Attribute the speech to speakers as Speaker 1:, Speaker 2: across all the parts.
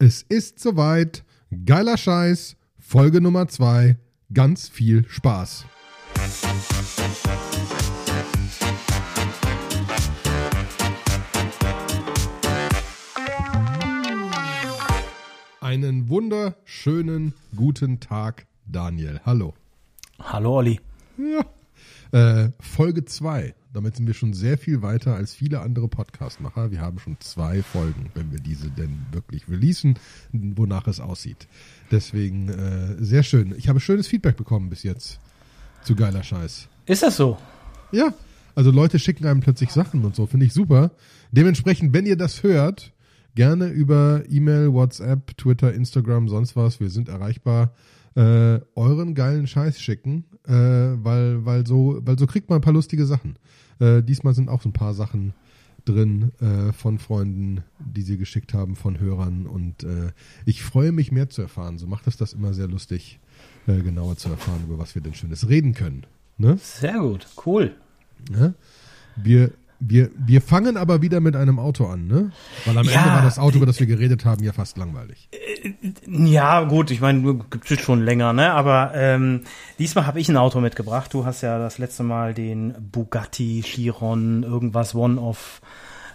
Speaker 1: Es ist soweit. Geiler Scheiß. Folge Nummer 2. Ganz viel Spaß. Einen wunderschönen guten Tag, Daniel. Hallo.
Speaker 2: Hallo Olli.
Speaker 1: Ja. Äh, Folge 2. Damit sind wir schon sehr viel weiter als viele andere Podcastmacher. Wir haben schon zwei Folgen, wenn wir diese denn wirklich releasen, wonach es aussieht. Deswegen äh, sehr schön. Ich habe schönes Feedback bekommen bis jetzt zu geiler Scheiß.
Speaker 2: Ist das so?
Speaker 1: Ja, also Leute schicken einem plötzlich Sachen und so, finde ich super. Dementsprechend, wenn ihr das hört, gerne über E-Mail, WhatsApp, Twitter, Instagram, sonst was, wir sind erreichbar, äh, euren geilen Scheiß schicken, äh, weil, weil, so, weil so kriegt man ein paar lustige Sachen. Äh, diesmal sind auch so ein paar Sachen drin äh, von Freunden, die sie geschickt haben, von Hörern und äh, ich freue mich mehr zu erfahren. So macht es das immer sehr lustig, äh, genauer zu erfahren, über was wir denn Schönes reden können. Ne?
Speaker 2: Sehr gut, cool.
Speaker 1: Ja? Wir, wir, wir fangen aber wieder mit einem Auto an, ne? Weil am
Speaker 2: Ja.
Speaker 1: Ende war das Auto, über das wir geredet haben, ja fast langweilig.
Speaker 2: Ja, gut, ich meine, gibt es schon länger, ne? Aber ähm, diesmal habe ich ein Auto mitgebracht. Du hast ja das letzte Mal den Bugatti Chiron irgendwas One-Off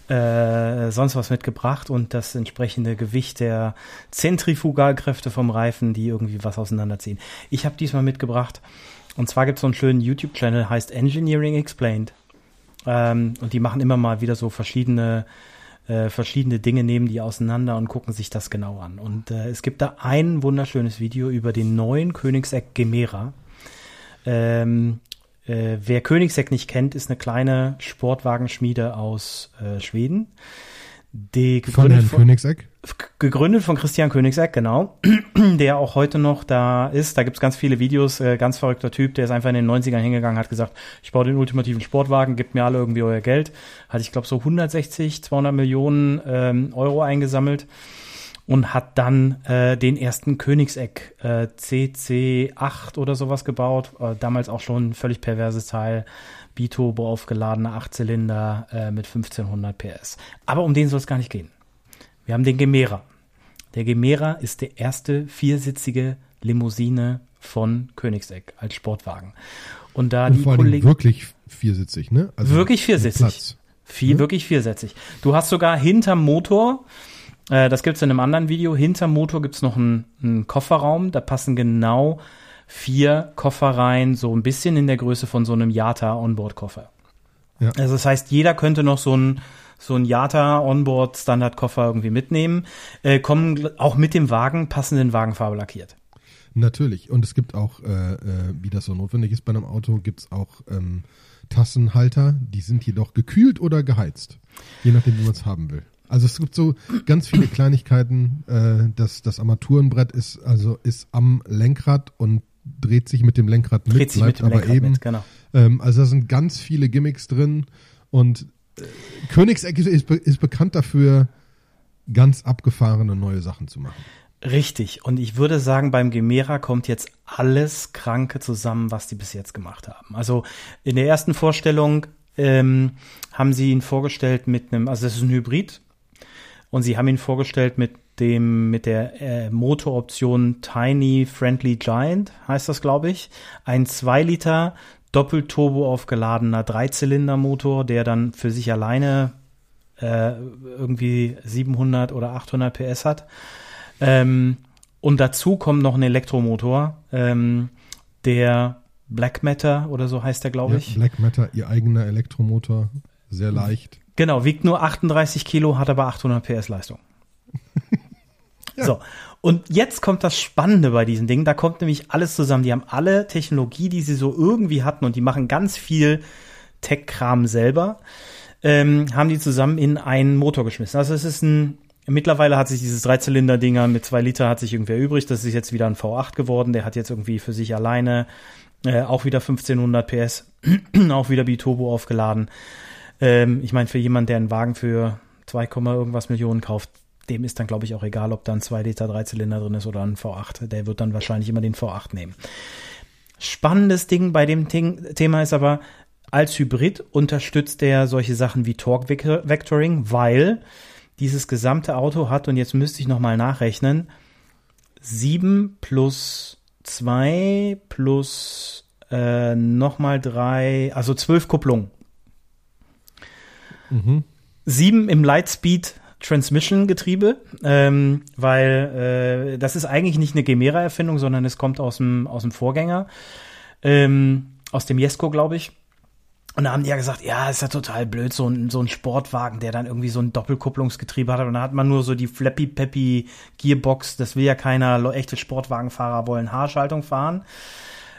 Speaker 2: äh, sonst was mitgebracht und das entsprechende Gewicht der Zentrifugalkräfte vom Reifen, die irgendwie was auseinanderziehen. Ich habe diesmal mitgebracht und zwar gibt es so einen schönen YouTube-Channel, heißt Engineering Explained. Ähm, und die machen immer mal wieder so verschiedene äh, verschiedene Dinge nehmen die auseinander und gucken sich das genau an. Und äh, es gibt da ein wunderschönes Video über den neuen Königsegg Gemera. Ähm, äh, wer Königsegg nicht kennt, ist eine kleine Sportwagenschmiede aus äh, Schweden. Die
Speaker 1: Von
Speaker 2: gegründet
Speaker 1: Herrn
Speaker 2: von,
Speaker 1: Königseck.
Speaker 2: gegründet von Christian Königsegg, genau, der auch heute noch da ist. Da gibt's ganz viele Videos, äh, ganz verrückter Typ, der ist einfach in den 90ern hingegangen, hat gesagt, ich baue den ultimativen Sportwagen, gebt mir alle irgendwie euer Geld. Hat, ich glaube, so 160, 200 Millionen ähm, Euro eingesammelt und hat dann äh, den ersten Königsegg äh, CC8 oder sowas gebaut. Äh, damals auch schon ein völlig perverses Teil. Biturbo aufgeladener Achtzylinder äh, mit 1500 PS. Aber um den soll es gar nicht gehen. Wir haben den Gemera. Der Gemera ist der erste viersitzige Limousine von Königsegg als Sportwagen. Und da
Speaker 1: Und
Speaker 2: die Kollegen
Speaker 1: wirklich viersitzig, ne? Also
Speaker 2: wirklich viersitzig. Viel,
Speaker 1: Ja.
Speaker 2: wirklich viersitzig. Du hast sogar hinterm Motor, äh, das gibt's in einem anderen Video, hinterm Motor gibt's noch einen, einen Kofferraum, da passen genau vier Koffer rein, so ein bisschen in der Größe von so einem Yata Onboard-Koffer.
Speaker 1: Ja.
Speaker 2: Also das heißt, jeder könnte noch so ein so ein Yata Onboard Standardkoffer irgendwie mitnehmen, äh, kommen auch mit dem Wagen passenden Wagenfarbe lackiert.
Speaker 1: Natürlich. Und es gibt auch, äh, äh, wie das so notwendig ist bei einem Auto, gibt's auch ähm, Tassenhalter, die sind jedoch gekühlt oder geheizt. Je nachdem, wie man es haben will. Also es gibt so ganz viele Kleinigkeiten. Äh, das, das Armaturenbrett ist also ist am Lenkrad und dreht sich mit dem Lenkrad mit,
Speaker 2: Dreht sich
Speaker 1: bleibt
Speaker 2: mit dem
Speaker 1: aber
Speaker 2: Lenkrad
Speaker 1: eben.
Speaker 2: mit, genau.
Speaker 1: Ähm, also da sind ganz viele Gimmicks drin und äh, Königsegg ist, ist, be- ist bekannt dafür, ganz abgefahrene neue Sachen zu machen.
Speaker 2: Richtig. Und ich würde sagen, beim Gemera kommt jetzt alles Kranke zusammen, was die bis jetzt gemacht haben. Also in der ersten Vorstellung ähm, haben sie ihn vorgestellt mit einem, also das ist ein Hybrid. Und sie haben ihn vorgestellt mit dem, mit der äh, Motoroption Tiny Friendly Giant, heißt das, glaube ich. Ein 2 Liter Doppelturbo aufgeladener Dreizylindermotor, der dann für sich alleine äh, irgendwie 700 oder 800 PS hat. Ähm, und dazu kommt noch ein Elektromotor, ähm, der Black Matter oder so heißt der, glaube
Speaker 1: Ja,
Speaker 2: ich.
Speaker 1: Black Matter, ihr eigener Elektromotor, sehr leicht.
Speaker 2: Genau, wiegt nur 38 Kilo, hat aber 800 PS Leistung. So, und jetzt kommt das Spannende bei diesen Dingen. Da kommt nämlich alles zusammen. Die haben alle Technologie, die sie so irgendwie hatten und die machen ganz viel Tech-Kram selber, ähm, haben die zusammen in einen Motor geschmissen. Also es ist ein, mittlerweile hat sich dieses Dreizylinder-Dinger mit zwei Liter hat sich irgendwer übrig. Das ist jetzt wieder ein V8 geworden. Der hat jetzt irgendwie für sich alleine äh, auch wieder 1500 PS, auch wieder Biturbo aufgeladen. Ähm, ich meine, für jemanden, der einen Wagen für 2, irgendwas Millionen kauft, dem ist dann, glaube ich, auch egal, ob da ein 2 Liter Dreizylinder drin ist oder ein V8. Der wird dann wahrscheinlich immer den V8 nehmen. Spannendes Ding bei dem Ting, Thema ist aber, als Hybrid unterstützt der solche Sachen wie Torque Vectoring, weil dieses gesamte Auto hat, und jetzt müsste ich nochmal nachrechnen, 7 plus 2 plus äh, nochmal 3, also 12 Kupplungen. Mhm. 7 im Lightspeed Transmission Getriebe, ähm, weil äh, das ist eigentlich nicht eine Gemera-Erfindung, sondern es kommt aus dem, aus dem Vorgänger, ähm, aus dem Jesko, glaube ich. Und da haben die ja gesagt, ja, ist ja total blöd, so ein, so ein Sportwagen, der dann irgendwie so ein Doppelkupplungsgetriebe hat. Und da hat man nur so die Flappy Peppy Gearbox. Das will ja keiner. Echte Sportwagenfahrer wollen Haarschaltung fahren.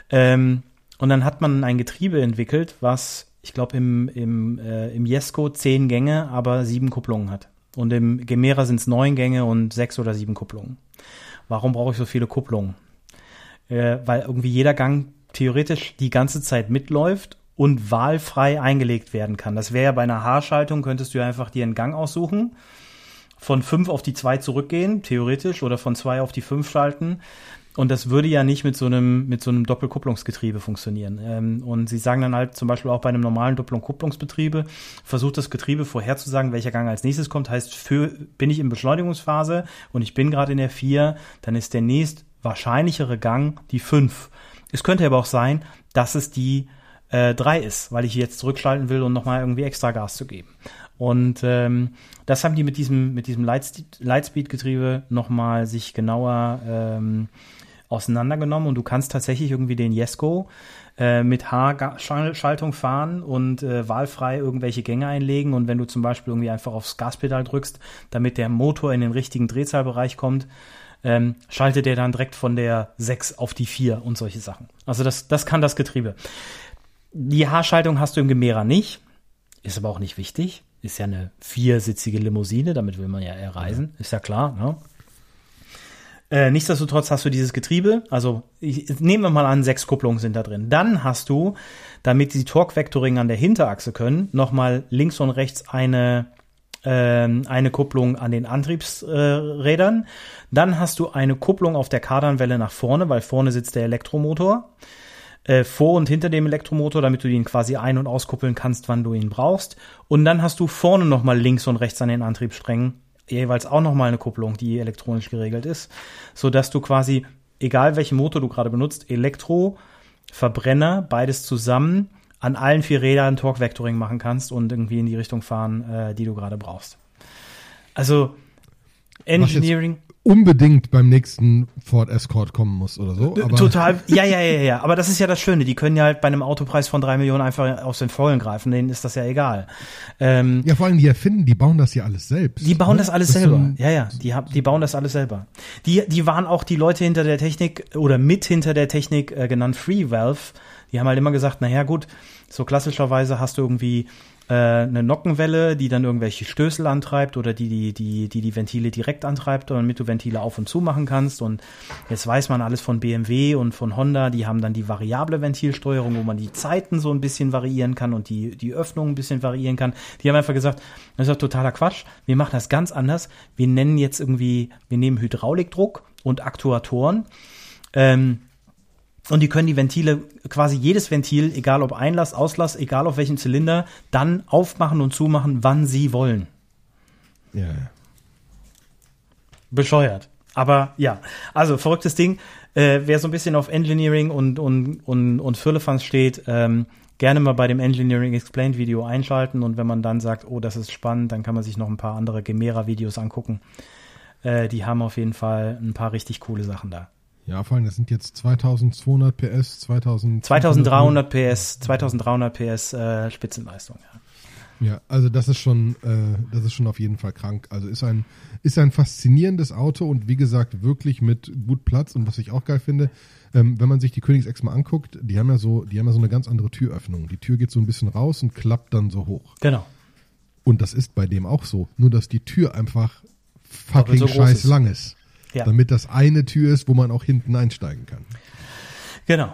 Speaker 2: Ähm, und dann hat man ein Getriebe entwickelt, was, ich glaube, im, im, äh, im Jesko zehn Gänge, aber sieben Kupplungen hat. Und im Gemera sind es neun Gänge und sechs oder sieben Kupplungen. Warum brauche ich so viele Kupplungen? Äh, weil irgendwie jeder Gang theoretisch die ganze Zeit mitläuft und wahlfrei eingelegt werden kann. Das wäre ja bei einer Haarschaltung, könntest du einfach dir einen Gang aussuchen, von fünf auf die zwei zurückgehen, theoretisch, oder von zwei auf die fünf schalten. Und das würde ja nicht mit so einem, mit so einem Doppelkupplungsgetriebe funktionieren. Ähm, und sie sagen dann halt zum Beispiel auch bei einem normalen Doppelkupplungsbetriebe, versucht das Getriebe vorherzusagen, welcher Gang als nächstes kommt. Heißt, für, bin ich in Beschleunigungsphase und ich bin gerade in der vier, dann ist der nächst wahrscheinlichere Gang die fünf. Es könnte aber auch sein, dass es die äh, 3 ist, weil ich jetzt zurückschalten will und nochmal irgendwie extra Gas zu geben. Und ähm, das haben die mit diesem, mit diesem Lightspeed-Getriebe nochmal sich genauer ähm, auseinandergenommen und du kannst tatsächlich irgendwie den Jesko äh, mit H-Schaltung fahren und äh, wahlfrei irgendwelche Gänge einlegen und wenn du zum Beispiel irgendwie einfach aufs Gaspedal drückst, damit der Motor in den richtigen Drehzahlbereich kommt, ähm, schaltet er dann direkt von der 6 auf die 4 und solche Sachen. Also das, das kann das Getriebe. Die Haarschaltung hast du im Gemera nicht, ist aber auch nicht wichtig. Ist ja eine viersitzige Limousine, damit will man ja eher reisen, ist ja klar. Ne? Äh, nichtsdestotrotz hast du dieses Getriebe, also ich, nehmen wir mal an, sechs Kupplungen sind da drin. Dann hast du, damit die Torque-Vectoring an der Hinterachse können, nochmal links und rechts eine, äh, eine Kupplung an den Antriebsrädern. Dann hast du eine Kupplung auf der Kardanwelle nach vorne, weil vorne sitzt der Elektromotor äh, vor und hinter dem Elektromotor, damit du ihn quasi ein- und auskuppeln kannst, wann du ihn brauchst. Und dann hast du vorne nochmal links und rechts an den Antriebssträngen jeweils auch nochmal eine Kupplung, die elektronisch geregelt ist, so dass du quasi, egal welchen Motor du gerade benutzt, Elektro, Verbrenner, beides zusammen an allen vier Rädern Torque-Vectoring machen kannst und irgendwie in die Richtung fahren, äh, die du gerade brauchst. Also Engineering
Speaker 1: unbedingt beim nächsten Ford Escort kommen muss oder so.
Speaker 2: Aber Total, ja, ja, ja, ja. Aber das ist ja das Schöne. Die können ja halt bei einem Autopreis von drei Millionen einfach aus den Vollen greifen. Denen ist das ja egal.
Speaker 1: Ähm, ja, vor allem die erfinden, die bauen das ja alles selbst.
Speaker 2: Die bauen ne? das alles das selber. So ja, ja. Die, die bauen das alles selber. Die, die waren auch die Leute hinter der Technik oder mit hinter der Technik äh, genannt Free Valve. Die haben halt immer gesagt, naja, gut, so klassischerweise hast du irgendwie äh, eine Nockenwelle, die dann irgendwelche Stößel antreibt oder die die, die, die, die Ventile direkt antreibt, damit du Ventile auf und zu machen kannst. Und jetzt weiß man alles von BMW und von Honda, die haben dann die variable Ventilsteuerung, wo man die Zeiten so ein bisschen variieren kann und die, die Öffnung ein bisschen variieren kann. Die haben einfach gesagt, das ist doch totaler Quatsch. Wir machen das ganz anders. Wir nennen jetzt irgendwie, wir nehmen Hydraulikdruck und Aktuatoren. Ähm, und die können die Ventile, quasi jedes Ventil, egal ob Einlass, Auslass, egal auf welchem Zylinder, dann aufmachen und zumachen, wann sie wollen.
Speaker 1: Ja.
Speaker 2: Bescheuert. Aber ja, also verrücktes Ding. Äh, wer so ein bisschen auf Engineering und, und, und, und Firlefanz steht, ähm, gerne mal bei dem Engineering Explained Video einschalten und wenn man dann sagt, oh, das ist spannend, dann kann man sich noch ein paar andere Gemera-Videos angucken. Äh, die haben auf jeden Fall ein paar richtig coole Sachen da.
Speaker 1: Ja, vor allem, das sind jetzt 2200 PS, 2000
Speaker 2: 2300 PS, 2300 PS äh, Spitzenleistung, ja.
Speaker 1: Ja, also das ist schon, äh, das ist schon auf jeden Fall krank. Also ist ein, ist ein faszinierendes Auto und wie gesagt wirklich mit gut Platz und was ich auch geil finde, ähm, wenn man sich die Königs mal anguckt, die haben ja so, die haben ja so eine ganz andere Türöffnung. Die Tür geht so ein bisschen raus und klappt dann so hoch.
Speaker 2: Genau.
Speaker 1: Und das ist bei dem auch so. Nur dass die Tür einfach fucking so scheiß lang ist. Ja. Damit das eine Tür ist, wo man auch hinten einsteigen kann.
Speaker 2: Genau.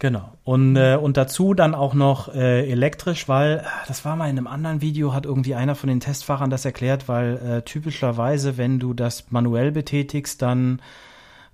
Speaker 2: Genau. Und, äh, und dazu dann auch noch äh, elektrisch, weil das war mal in einem anderen Video, hat irgendwie einer von den Testfahrern das erklärt, weil äh, typischerweise, wenn du das manuell betätigst, dann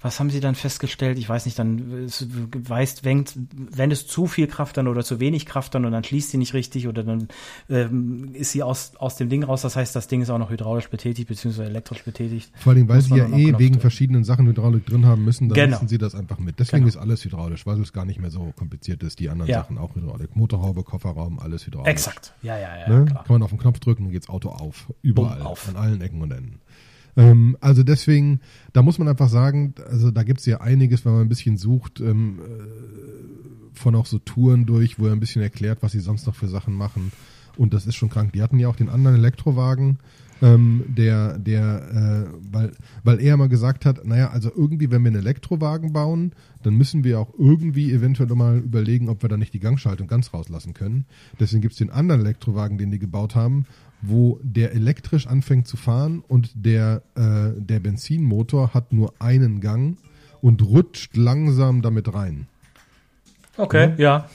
Speaker 2: was haben sie dann festgestellt? Ich weiß nicht, dann es weißt, wenn, wenn es zu viel Kraft dann oder zu wenig Kraft dann und dann schließt sie nicht richtig oder dann ähm, ist sie aus, aus dem Ding raus. Das heißt, das Ding ist auch noch hydraulisch betätigt beziehungsweise elektrisch betätigt.
Speaker 1: Vor allem, weil sie ja eh wegen
Speaker 2: drücken.
Speaker 1: verschiedenen Sachen Hydraulik drin haben müssen, dann
Speaker 2: Genau.
Speaker 1: sie das einfach mit. Deswegen
Speaker 2: Genau.
Speaker 1: ist alles hydraulisch, weil es gar nicht mehr so kompliziert ist. Die anderen
Speaker 2: Ja.
Speaker 1: Sachen auch Hydraulik. Motorhaube, Kofferraum, alles hydraulisch.
Speaker 2: Exakt. Ja, ja, ja,
Speaker 1: Ne? Kann man auf den Knopf drücken, dann geht's Auto auf. Überall.
Speaker 2: Bumm, auf.
Speaker 1: An allen Ecken und Enden. Ähm, also deswegen, da muss man einfach sagen, also da gibt's ja einiges, wenn man ein bisschen sucht, ähm, äh, von auch so Touren durch, wo er ein bisschen erklärt, was sie sonst noch für Sachen machen. Und das ist schon krank. Die hatten ja auch den anderen Elektrowagen, ähm, der, der, äh, weil, weil er mal gesagt hat, naja, also irgendwie, wenn wir einen Elektrowagen bauen, dann müssen wir auch irgendwie eventuell mal überlegen, ob wir da nicht die Gangschaltung ganz rauslassen können. Deswegen gibt's den anderen Elektrowagen, den die gebaut haben, wo der elektrisch anfängt zu fahren und der, äh, der Benzinmotor hat nur einen Gang und rutscht langsam damit rein.
Speaker 2: Okay, ja.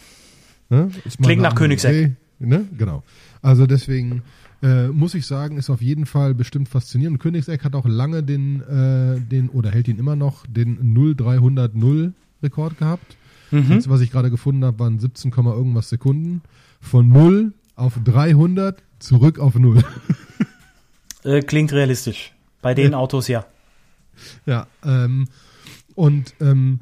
Speaker 1: Ne? Ist mal
Speaker 2: Klingt nach Königseck.
Speaker 1: Idee, Ne? Genau. Also deswegen äh, muss ich sagen, ist auf jeden Fall bestimmt faszinierend. Königseck hat auch lange den, äh, den oder hält ihn immer noch, den 0300 Rekord gehabt.
Speaker 2: Mhm.
Speaker 1: Das, was ich gerade gefunden habe, waren 17, Komma irgendwas Sekunden. Von 0 auf 300 zurück auf 0.
Speaker 2: Äh, klingt realistisch. Bei den Autos ja.
Speaker 1: Ja, ähm, und ähm,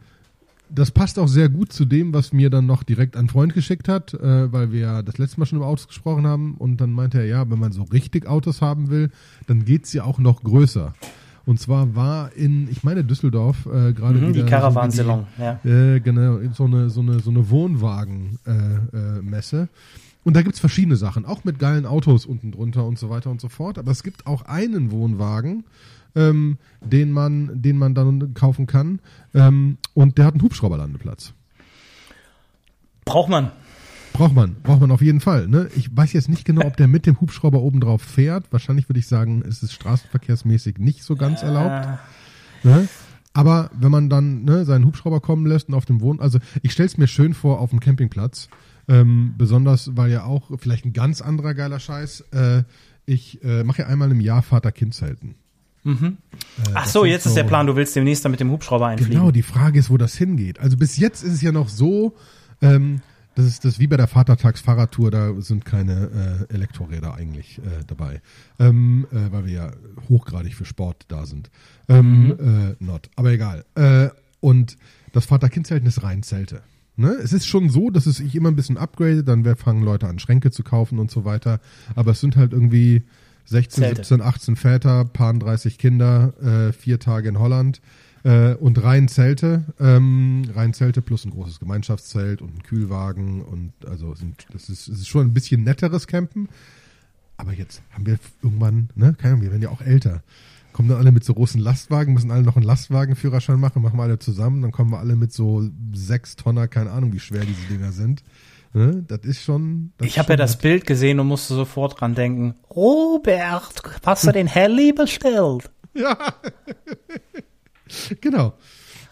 Speaker 1: das passt auch sehr gut zu dem, was mir dann noch direkt ein Freund geschickt hat, äh, weil wir ja das letzte Mal schon über Autos gesprochen haben und dann meinte er, ja, wenn man so richtig Autos haben will, dann geht's ja auch noch größer. Und zwar war in, ich meine Düsseldorf, äh, gerade
Speaker 2: Mhm,
Speaker 1: wieder
Speaker 2: die Caravansalon, ja.
Speaker 1: so die, äh, genau, so eine so eine so eine Wohnwagen-Messe. Äh, äh, Messe. Und da gibt's verschiedene Sachen, auch mit geilen Autos unten drunter und so weiter und so fort. Aber es gibt auch einen Wohnwagen, ähm, den man, den man dann kaufen kann. Ähm, und der hat einen Hubschrauberlandeplatz.
Speaker 2: Braucht man.
Speaker 1: Braucht man, braucht man auf jeden Fall. Ne? Ich weiß jetzt nicht genau, ob der mit dem Hubschrauber oben drauf fährt. Wahrscheinlich würde ich sagen, es ist straßenverkehrsmäßig nicht so ganz erlaubt.
Speaker 2: Äh,
Speaker 1: Ne? Aber wenn man dann ne, seinen Hubschrauber kommen lässt und auf dem Wohn, also ich stelle es mir schön vor auf dem Campingplatz, ähm, besonders weil ja auch vielleicht ein ganz anderer geiler Scheiß. Äh, ich äh, mache ja einmal im Jahr Vater-Kind-Zelten.
Speaker 2: Ach so, jetzt ist
Speaker 1: so-
Speaker 2: der Plan, du willst demnächst dann mit dem Hubschrauber einfliegen.
Speaker 1: Genau, die Frage ist, wo das hingeht. Also bis jetzt ist es ja noch so, ähm, das ist das ist wie bei der Vatertags-Fahrradtour, da sind keine äh, Elektroräder eigentlich äh, dabei, ähm, äh, weil wir ja hochgradig für Sport da sind. Ähm, äh, not, aber egal. Äh, und das Vater-Kind-Zelten ist rein Zelte. Ne? Es ist schon so, dass es sich immer ein bisschen upgradet, dann fangen Leute an, Schränke zu kaufen und so weiter. Aber es sind halt irgendwie 16,
Speaker 2: Zelte.
Speaker 1: 17, 18 Väter, paar 30 Kinder, äh, vier Tage in Holland äh, und rein Zelte, ähm, rein Zelte plus ein großes Gemeinschaftszelt und ein Kühlwagen und also sind, das ist, es ist schon ein bisschen netteres Campen. Aber jetzt haben wir irgendwann, ne, keine Ahnung, wir werden ja auch älter. Kommen dann alle mit so großen Lastwagen, müssen alle noch einen Lastwagenführerschein machen, machen wir alle zusammen, dann kommen wir alle mit so sechs Tonner, keine Ahnung, wie schwer diese Dinger sind. Ne? Das ist schon. Das
Speaker 2: Ich habe ja das. Bild gesehen und musste sofort dran denken. Robert, hast du den Heli bestellt?
Speaker 1: Genau.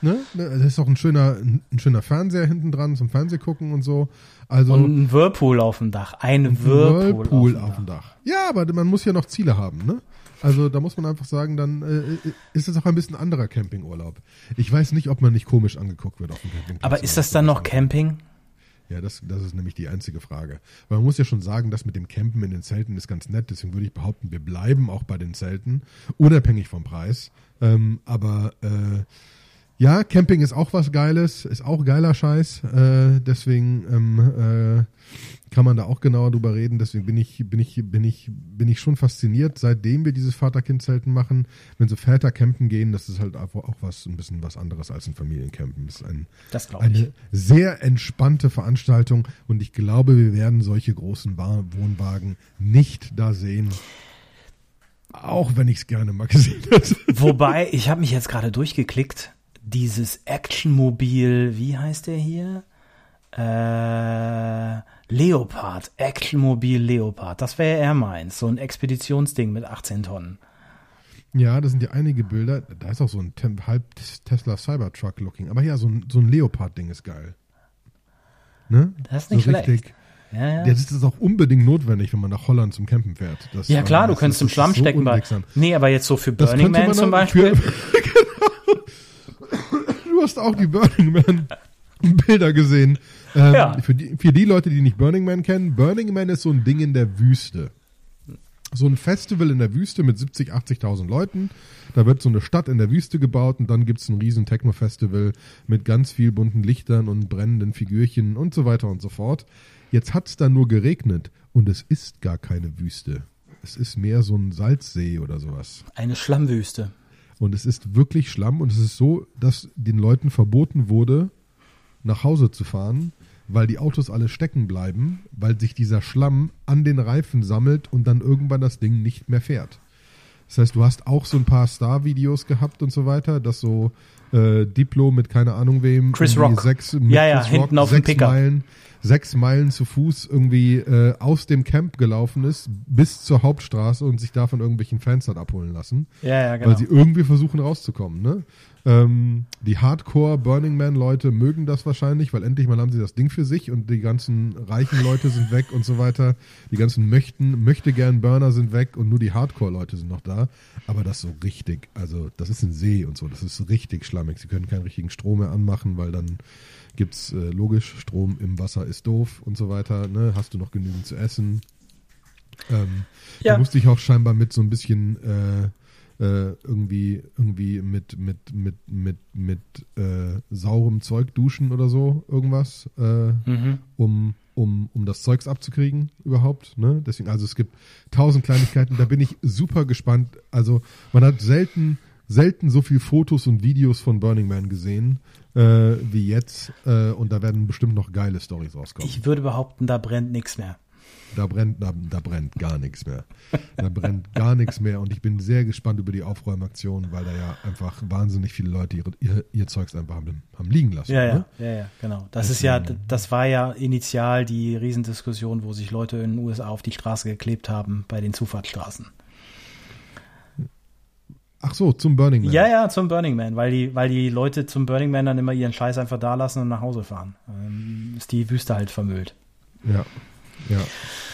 Speaker 1: Ne? Das ist auch ein schöner, ein schöner Fernseher hinten dran zum Fernsehgucken und so. Also
Speaker 2: Und ein Whirlpool auf dem Dach. Ein Whirlpool,
Speaker 1: Whirlpool
Speaker 2: auf, dem
Speaker 1: dem Dach. Ja, aber man muss ja noch Ziele haben, ne? Also da muss man einfach sagen, dann äh, ist es auch ein bisschen anderer Campingurlaub. Ich weiß nicht, ob man nicht komisch angeguckt wird auf dem Campingplatz.
Speaker 2: Aber ist das dann noch Camping?
Speaker 1: Ja, das, das ist nämlich die einzige Frage. Weil man muss ja schon sagen, das mit dem Campen in den Zelten ist ganz nett. Deswegen würde ich behaupten, wir bleiben auch bei den Zelten, unabhängig vom Preis. Ähm, aber äh, ja, Camping ist auch was Geiles, ist auch geiler Scheiß. Äh, deswegen ähm, äh, kann man da auch genauer drüber reden. Deswegen bin ich, bin ich, bin ich, bin ich schon fasziniert, seitdem wir dieses Vater-Kind-Zelten machen. Wenn so Väter campen gehen, das ist halt einfach auch was, ein bisschen was anderes als ein Familiencampen. Das ist ein,
Speaker 2: Das glaube ich.
Speaker 1: eine sehr entspannte Veranstaltung und ich glaube, wir werden solche großen Wa- Wohnwagen nicht da sehen. Auch wenn ich es gerne mal gesehen hätte.
Speaker 2: Wobei, ich habe mich jetzt gerade durchgeklickt. Dieses Actionmobil, wie heißt der hier? Äh, Leopard, Actionmobil Leopard. Das wäre eher meins. So ein Expeditionsding mit 18 Tonnen.
Speaker 1: Ja, da sind ja einige Bilder. Da ist auch so ein Tem halb Tesla Cybertruck-Looking. Aber ja, so ein, so ein Leopard-Ding ist geil. Ne?
Speaker 2: Das ist nicht
Speaker 1: so
Speaker 2: schlecht.
Speaker 1: richtig.
Speaker 2: Ja, ja.
Speaker 1: Ja, das ist auch unbedingt notwendig, wenn man nach Holland zum Campen fährt. Das,
Speaker 2: Ja klar, du
Speaker 1: das
Speaker 2: könntest im
Speaker 1: das
Speaker 2: Schlamm
Speaker 1: so
Speaker 2: stecken. Bei, nee, aber jetzt so für
Speaker 1: Das
Speaker 2: Burning Man zum Beispiel.
Speaker 1: Für, du hast auch die Burning Man Bilder gesehen. Ähm,
Speaker 2: Ja.
Speaker 1: für, die, für die Leute, die nicht Burning Man kennen, Burning Man ist so ein Ding in der Wüste. So ein Festival in der Wüste mit 70, 80.000 Leuten. Da wird so eine Stadt in der Wüste gebaut und dann gibt's ein riesen Techno-Festival mit ganz viel bunten Lichtern und brennenden Figürchen und so weiter und so fort. Jetzt hat's da nur geregnet und es ist gar keine Wüste. Es ist mehr so ein Salzsee oder sowas.
Speaker 2: Eine Schlammwüste.
Speaker 1: Und es ist wirklich Schlamm und es ist so, dass den Leuten verboten wurde, nach Hause zu fahren, weil die Autos alle stecken bleiben, weil sich dieser Schlamm an den Reifen sammelt und dann irgendwann das Ding nicht mehr fährt. Das heißt, du hast auch so ein paar Star-Videos gehabt und so weiter, dass so äh, Diplo mit keine Ahnung wem
Speaker 2: Chris Rock.
Speaker 1: sechs mit
Speaker 2: Ja, ja,
Speaker 1: Chris
Speaker 2: hinten auf dem
Speaker 1: sechs
Speaker 2: Pickup.
Speaker 1: Meilen, sechs Meilen zu Fuß irgendwie äh, aus dem Camp gelaufen ist bis zur Hauptstraße und sich da von irgendwelchen Fans hat abholen lassen
Speaker 2: Ja, ja, genau.
Speaker 1: weil sie irgendwie versuchen rauszukommen. Ne? Ähm, die Hardcore Burning Man Leute mögen das wahrscheinlich, weil endlich mal haben sie das Ding für sich und die ganzen reichen Leute sind weg und so weiter. Die ganzen möchten, möchte gern Burner sind weg und nur die Hardcore Leute sind noch da. Aber das so richtig, also das ist ein See und so, das ist richtig schlammig. Sie können keinen richtigen Strom mehr anmachen, weil dann gibt's äh, logisch Strom im Wasser ist doof und so weiter. Ne? Hast du noch genügend zu essen? Ähm,
Speaker 2: Ja.
Speaker 1: Du musst dich auch scheinbar mit so ein bisschen äh, äh, irgendwie irgendwie mit mit mit mit mit äh, saurem Zeug duschen oder so irgendwas, äh,
Speaker 2: Mhm.
Speaker 1: um um um das Zeugs abzukriegen überhaupt. Ne? Deswegen also es gibt tausend Kleinigkeiten. Da bin ich super gespannt. Also man hat selten selten so viel Fotos und Videos von Burning Man gesehen äh, wie jetzt äh, und da werden bestimmt noch geile Stories rauskommen.
Speaker 2: Ich würde behaupten, da brennt nichts mehr.
Speaker 1: Da brennt, da, da brennt gar nichts mehr. Da brennt gar nichts mehr und ich bin sehr gespannt über die Aufräumaktion, weil da ja einfach wahnsinnig viele Leute ihre, ihr, ihr Zeugs einfach haben, haben liegen lassen.
Speaker 2: Ja, ja,
Speaker 1: ne?
Speaker 2: ja, ja, genau. Das ist ja, das war ja initial die Riesendiskussion, wo sich Leute in den USA auf die Straße geklebt haben bei den Zufahrtsstraßen.
Speaker 1: Ach so, zum Burning Man.
Speaker 2: Ja, ja, zum Burning Man, weil die, weil die Leute zum Burning Man dann immer ihren Scheiß einfach da lassen und nach Hause fahren. Ähm, ist die Wüste halt vermüllt.
Speaker 1: Ja, ja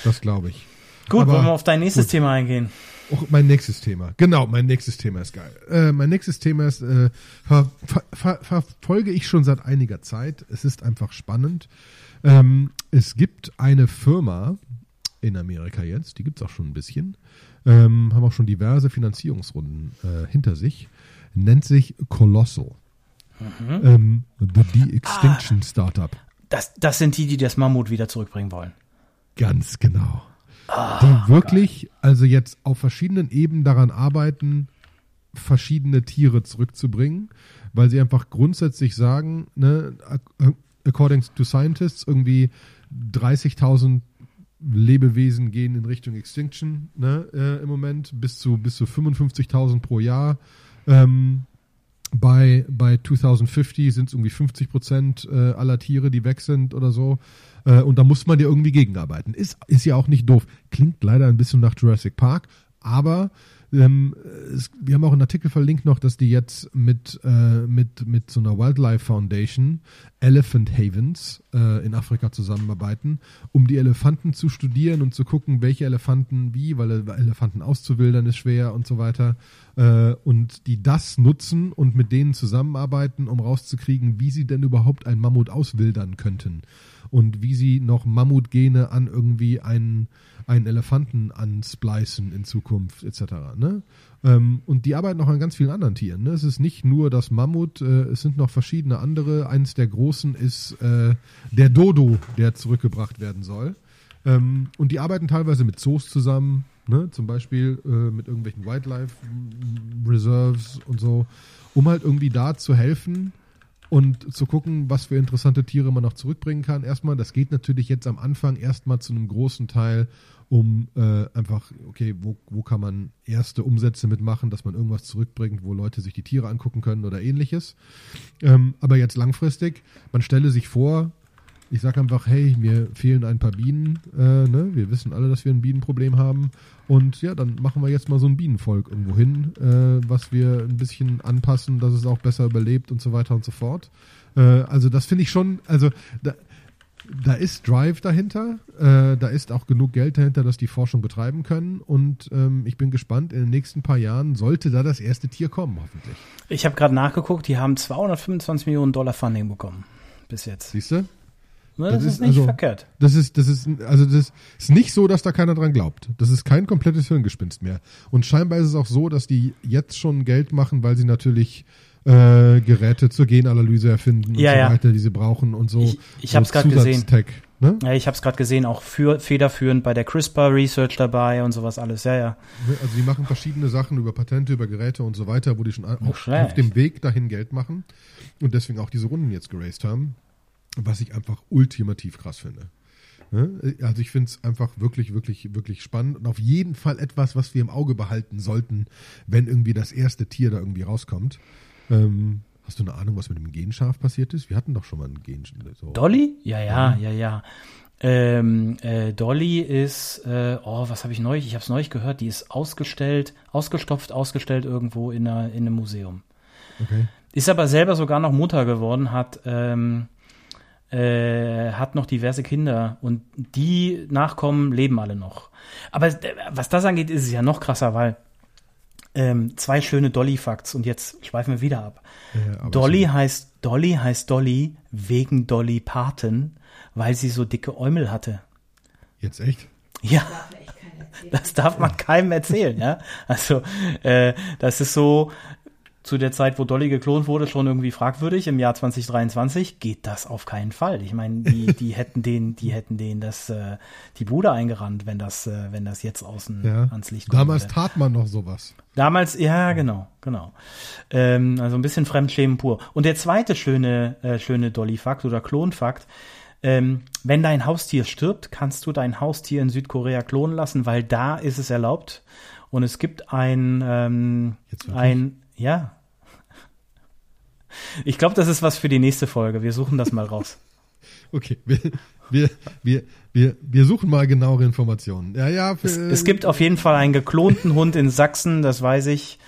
Speaker 1: das glaube ich.
Speaker 2: Gut,
Speaker 1: Aber
Speaker 2: wollen wir auf dein nächstes
Speaker 1: gut.
Speaker 2: Thema eingehen?
Speaker 1: Oh, mein nächstes Thema. Genau, mein nächstes Thema ist geil. Äh, mein nächstes Thema ist, äh, ver, ver, ver, verfolge ich schon seit einiger Zeit. Es ist einfach spannend. Ähm, es gibt eine Firma in Amerika jetzt, die gibt es auch schon ein bisschen, ähm, haben auch schon diverse Finanzierungsrunden äh, hinter sich, nennt sich Colossal. Ähm, the De-Extinction Startup.
Speaker 2: Das, das sind die, die das Mammut wieder zurückbringen wollen.
Speaker 1: Ganz genau. die wirklich, also jetzt auf verschiedenen Ebenen daran arbeiten, verschiedene Tiere zurückzubringen, weil sie einfach grundsätzlich sagen, ne, ac- according to scientists, irgendwie 30.000 Lebewesen gehen in Richtung Extinction ne, äh, im Moment, bis zu, bis zu 55.000 pro Jahr. Ähm, bei, bei 2050 sind es irgendwie 50 Prozent äh, aller Tiere, die weg sind oder so. Äh, und da muss man ja irgendwie gegenarbeiten. Ist, ist ja auch nicht doof. Klingt leider ein bisschen nach Jurassic Park, aber ähm, es, wir haben auch einen Artikel verlinkt noch, dass die jetzt mit, äh, mit, mit so einer Wildlife Foundation Elephant Havens äh, in Afrika zusammenarbeiten, um die Elefanten zu studieren und zu gucken, welche Elefanten wie, weil Ele- Elefanten auszuwildern ist schwer und so weiter. Äh, und die das nutzen und mit denen zusammenarbeiten, um rauszukriegen, wie sie denn überhaupt ein Mammut auswildern könnten und wie sie noch Mammutgene an irgendwie einen, einen Elefanten ansplicen in Zukunft etc. Ne? Ähm, und die arbeiten auch an ganz vielen anderen Tieren. Ne? Es ist nicht nur das Mammut, äh, es sind noch verschiedene andere. Eins der großen ist äh, der Dodo, der zurückgebracht werden soll. Ähm, und die arbeiten teilweise mit Zoos zusammen, ne? zum Beispiel äh, mit irgendwelchen Wildlife Reserves und so, um halt irgendwie da zu helfen und zu gucken, was für interessante Tiere man noch zurückbringen kann. Erstmal, das geht natürlich jetzt am Anfang erstmal zu einem großen Teil um äh, einfach, okay, wo, wo kann man erste Umsätze mitmachen, dass man irgendwas zurückbringt, wo Leute sich die Tiere angucken können oder ähnliches. Ähm, aber jetzt langfristig, man stelle sich vor, ich sage einfach, hey, mir fehlen ein paar Bienen. Äh, ne? Wir wissen alle, dass wir ein Bienenproblem haben. Und ja, dann machen wir jetzt mal so ein Bienenvolk irgendwo hin, äh, was wir ein bisschen anpassen, dass es auch besser überlebt und so weiter und so fort. Äh, also das finde ich schon, also da, da ist Drive dahinter, äh, da ist auch genug Geld dahinter, dass die Forschung betreiben können und ähm, ich bin gespannt, in den nächsten paar Jahren sollte da das erste Tier kommen, hoffentlich.
Speaker 2: Ich habe gerade nachgeguckt, die haben 225 Millionen Dollar Funding bekommen bis jetzt.
Speaker 1: Siehst du?
Speaker 2: Ne, das, das, ist nicht also, verkehrt.
Speaker 1: Das ist, das ist, also das ist nicht so, dass da keiner dran glaubt. Das ist kein komplettes Hirngespinst mehr. Und scheinbar ist es auch so, dass die jetzt schon Geld machen, weil sie natürlich äh, Geräte zur Genanalyse erfinden
Speaker 2: ja,
Speaker 1: und so
Speaker 2: ja.
Speaker 1: weiter, die sie brauchen und so.
Speaker 2: Ich, ich habe es gerade gesehen.
Speaker 1: Ne?
Speaker 2: Ja, ich habe es gerade gesehen, auch für, federführend bei der CRISPR Research dabei und sowas alles. Ja, ja.
Speaker 1: Also die machen verschiedene Sachen über Patente, über Geräte und so weiter, wo die schon auf, auf dem Weg dahin Geld machen und deswegen auch diese Runden jetzt geraced haben, was ich einfach ultimativ krass finde. Ne? Also ich finde es einfach wirklich, wirklich, wirklich spannend und auf jeden Fall etwas, was wir im Auge behalten sollten, wenn irgendwie das erste Tier da irgendwie rauskommt. Ähm, hast du eine Ahnung, was mit dem Genschaf passiert ist? Wir hatten doch schon mal ein Gen.
Speaker 2: So. Dolly? Ja, ja, ja, ja. Ähm, äh, Dolly ist, äh, oh, was habe ich neulich? Ich habe es neulich gehört. Die ist ausgestellt, ausgestopft, ausgestellt irgendwo in, einer, in einem Museum.
Speaker 1: Okay.
Speaker 2: Ist aber selber sogar noch Mutter geworden, hat ähm, äh, hat noch diverse Kinder und die Nachkommen leben alle noch. Aber äh, was das angeht, ist es ja noch krasser, weil ähm, zwei schöne Dolly-Facts und jetzt schweifen wir wieder ab. Ja, Dolly so. heißt Dolly heißt Dolly wegen Dolly Parton, weil sie so dicke Äumel hatte.
Speaker 1: Jetzt echt?
Speaker 2: Ja. Das darf man keinem erzählen, ja. Also äh, das ist so, zu der Zeit, wo Dolly geklont wurde, schon irgendwie fragwürdig. Im Jahr 2023 geht das auf keinen Fall. Ich meine, die, die hätten den, die hätten den das, äh, die Bude eingerannt, wenn das, äh, wenn das jetzt außen ja. ans Licht
Speaker 1: kommt. Damals tat man noch sowas.
Speaker 2: Damals, ja, genau, genau. Ähm, also ein bisschen Fremdschämen pur. Und der zweite schöne, äh, schöne Dolly-Fakt oder Klonfakt, ähm, wenn dein Haustier stirbt, kannst du dein Haustier in Südkorea klonen lassen, weil da ist es erlaubt. Und es gibt ein, ähm, ein, ja, ich glaube, das ist was für die nächste Folge. Wir suchen das mal raus.
Speaker 1: Okay, wir, wir, wir, wir, wir suchen mal genauere Informationen. Ja, ja.
Speaker 2: Für, es, es, gibt auf jeden Fall einen geklonten Hund in Sachsen, das weiß ich.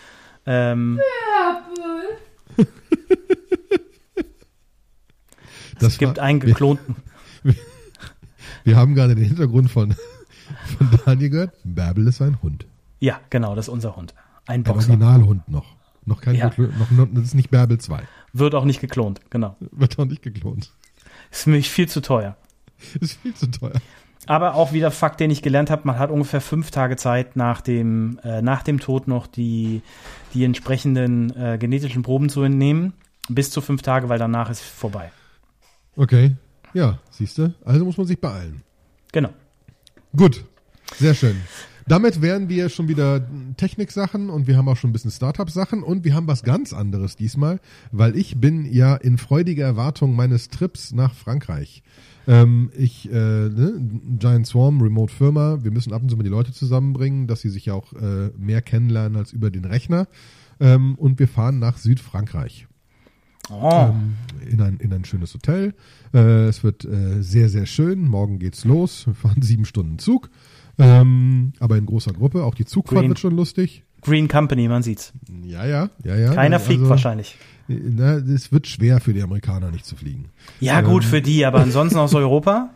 Speaker 2: Ähm, es gibt war, einen geklonten.
Speaker 1: Wir, wir, haben gerade den Hintergrund von, von Daniel gehört. Bärbel ist ein Hund.
Speaker 2: Ja, genau, das ist unser Hund. Ein
Speaker 1: Boxer. Ein Originalhund noch. Noch kein, ja. noch, noch, das ist nicht Bärbel 2.
Speaker 2: Wird auch nicht geklont, genau.
Speaker 1: Wird auch nicht geklont.
Speaker 2: Ist für mich viel zu teuer.
Speaker 1: Ist viel zu teuer.
Speaker 2: Aber auch wieder Fakt, den ich gelernt habe, man hat ungefähr fünf Tage Zeit nach dem, äh, nach dem Tod noch die, die entsprechenden äh, genetischen Proben zu entnehmen. Bis zu fünf Tage, weil danach ist vorbei.
Speaker 1: Okay. Ja, siehst du. Also muss man sich beeilen.
Speaker 2: Genau.
Speaker 1: Gut. Sehr schön. Damit wären wir schon wieder Technik-Sachen und wir haben auch schon ein bisschen Startup-Sachen und wir haben was ganz anderes diesmal, weil ich bin ja in freudiger Erwartung meines Trips nach Frankreich. Ähm, ich, äh, ne, Giant Swarm, Remote Firma, wir müssen ab und zu mal die Leute zusammenbringen, dass sie sich auch äh, mehr kennenlernen als über den Rechner. Ähm, und wir fahren nach Südfrankreich.
Speaker 2: Oh.
Speaker 1: Ähm, in, ein, in ein schönes Hotel. Äh, es wird äh, sehr, sehr schön. Morgen geht's los. Wir fahren sieben Stunden Zug. Ähm, aber in großer Gruppe. Auch die Zugfahrt Green. wird schon lustig.
Speaker 2: Green Company, man sieht's.
Speaker 1: Ja, ja, ja, ja.
Speaker 2: Keiner also, fliegt wahrscheinlich.
Speaker 1: Na, es wird schwer für die Amerikaner nicht zu fliegen.
Speaker 2: Ja, gut ähm, für die, aber ansonsten aus Europa?